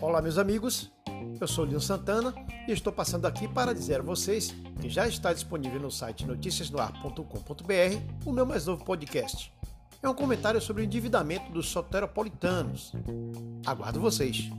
Olá, meus amigos. Eu sou Lino Santana e estou passando aqui para dizer a vocês que já está disponível no site noticiasnoar.com.br o meu mais novo podcast. É um comentário sobre o endividamento dos soteropolitanos. Aguardo vocês.